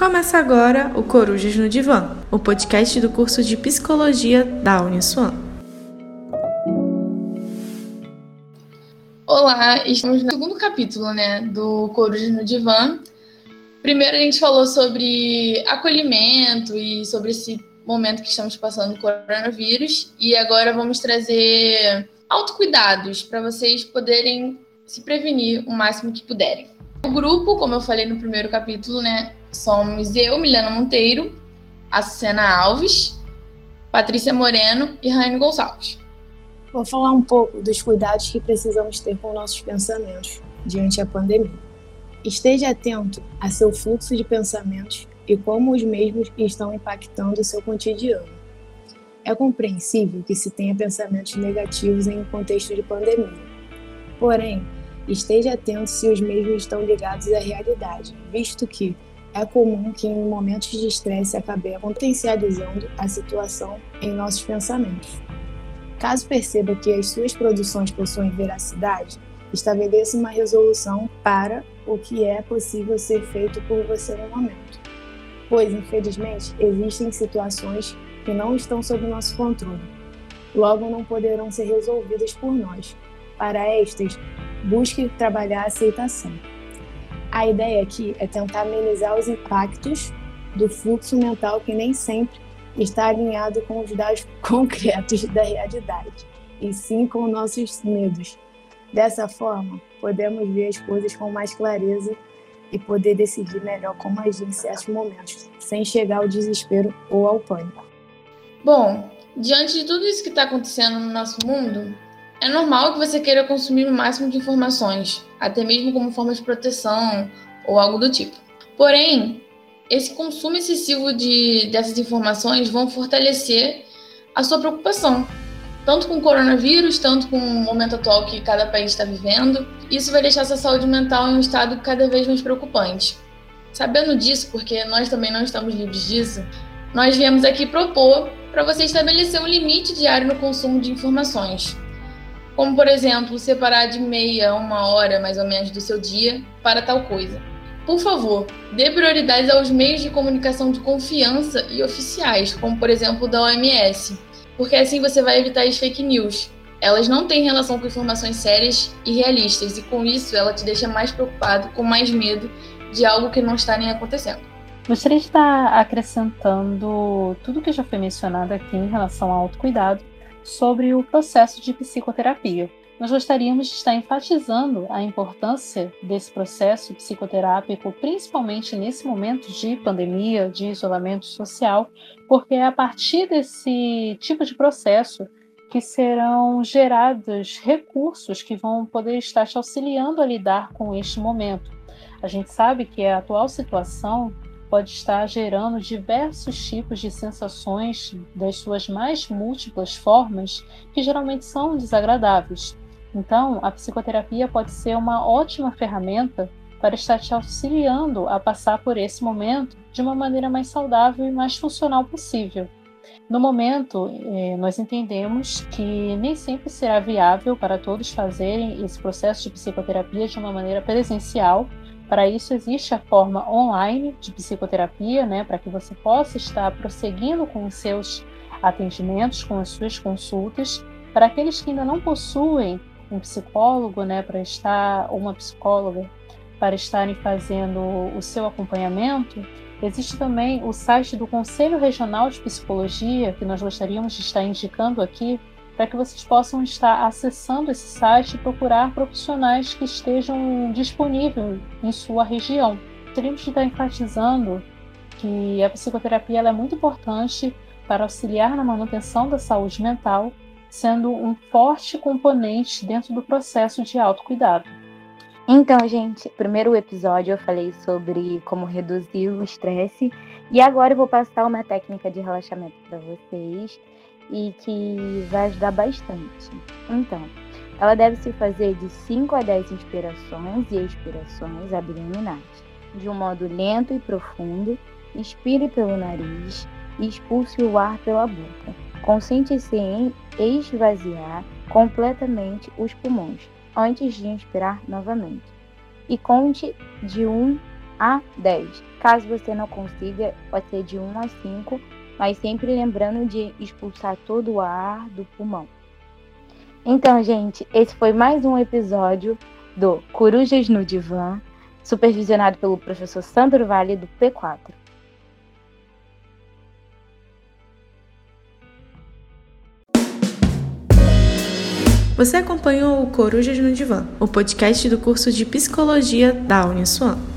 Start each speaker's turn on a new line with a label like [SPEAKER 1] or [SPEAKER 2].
[SPEAKER 1] Começa agora o Corujas no Divã, o podcast do curso de Psicologia da Uniswan.
[SPEAKER 2] Olá, estamos no segundo capítulo né, do Corujas no Divã. Primeiro a gente falou sobre acolhimento e sobre esse momento que estamos passando do coronavírus. E agora vamos trazer autocuidados para vocês poderem se prevenir o máximo que puderem. O grupo, como eu falei no primeiro capítulo, né, somos eu, Milena Monteiro, Açucena Alves, Patrícia Moreno e Raine Gonçalves.
[SPEAKER 3] Vou falar um pouco dos cuidados que precisamos ter com nossos pensamentos diante a pandemia. Esteja atento a seu fluxo de pensamentos e como os mesmos estão impactando o seu cotidiano. É compreensível que se tenha pensamentos negativos em um contexto de pandemia. Porém, esteja atento se os mesmos estão ligados à realidade, visto que é comum que em momentos de estresse acabemos potencializando a situação em nossos pensamentos. Caso perceba que as suas produções possuem veracidade, estabeleça uma resolução para o que é possível ser feito por você no momento. Pois, infelizmente, existem situações que não estão sob nosso controle, logo não poderão ser resolvidas por nós. Para estas, busque trabalhar a aceitação. A ideia aqui é tentar amenizar os impactos do fluxo mental que nem sempre está alinhado com os dados concretos da realidade, e sim com nossos medos. Dessa forma, podemos ver as coisas com mais clareza e poder decidir melhor como agir em certos momentos, sem chegar ao desespero ou ao pânico.
[SPEAKER 2] Bom, diante de tudo isso que está acontecendo no nosso mundo, é normal que você queira consumir o máximo de informações, até mesmo como forma de proteção ou algo do tipo. Porém, esse consumo excessivo de, dessas informações vão fortalecer a sua preocupação, tanto com o coronavírus, tanto com o momento atual que cada país está vivendo. Isso vai deixar sua saúde mental em um estado cada vez mais preocupante. Sabendo disso, porque nós também não estamos livres disso, nós viemos aqui propor para você estabelecer um limite diário no consumo de informações, como, por exemplo, separar de meia a uma hora, mais ou menos, do seu dia para tal coisa. Por favor, dê prioridade aos meios de comunicação de confiança e oficiais, como, por exemplo, da OMS, porque assim você vai evitar as fake news. Elas não têm relação com informações sérias e realistas, e com isso ela te deixa mais preocupado, com mais medo de algo que não está nem acontecendo.
[SPEAKER 4] Gostaria de estar acrescentando tudo que já foi mencionado aqui em relação ao autocuidado sobre o processo de psicoterapia. Nós gostaríamos de estar enfatizando a importância desse processo psicoterápico, principalmente nesse momento de pandemia, de isolamento social, porque é a partir desse tipo de processo que serão gerados recursos que vão poder estar te auxiliando a lidar com este momento. A gente sabe que a atual situação pode estar gerando diversos tipos de sensações das suas mais múltiplas formas, que geralmente são desagradáveis. Então, a psicoterapia pode ser uma ótima ferramenta para estar te auxiliando a passar por esse momento de uma maneira mais saudável e mais funcional possível. No momento, eh, nós entendemos que nem sempre será viável para todos fazerem esse processo de psicoterapia de uma maneira presencial, para isso existe a forma online de psicoterapia, né, para que você possa estar prosseguindo com os seus atendimentos, com as suas consultas. Para aqueles que ainda não possuem um psicólogo, né, para estar ou uma psicóloga para estarem fazendo o seu acompanhamento, existe também o site do Conselho Regional de Psicologia, que nós gostaríamos de estar indicando aqui, para que vocês possam estar acessando esse site e procurar profissionais que estejam disponíveis em sua região. Teríamos que estar enfatizando que a psicoterapia é muito importante para auxiliar na manutenção da saúde mental, sendo um forte componente dentro do processo de autocuidado.
[SPEAKER 5] Então, gente, primeiro episódio eu falei sobre como reduzir o estresse e agora eu vou passar uma técnica de relaxamento para vocês e que vai ajudar bastante. Então, ela deve se fazer de 5 a 10 inspirações e expirações abdominais, de um modo lento e profundo. Inspire pelo nariz e expulse o ar pela boca. Concentre-se em esvaziar completamente os pulmões antes de inspirar novamente. E conte de 1 a 10. Caso você não consiga, pode ser de 1 a 5, mas sempre lembrando de expulsar todo o ar do pulmão. Então, gente, esse foi mais um episódio do Corujas no Divã, supervisionado pelo professor Sandro Vale do P4.
[SPEAKER 1] Você acompanhou o Corujas no Divã, o podcast do curso de Psicologia da Uniswan.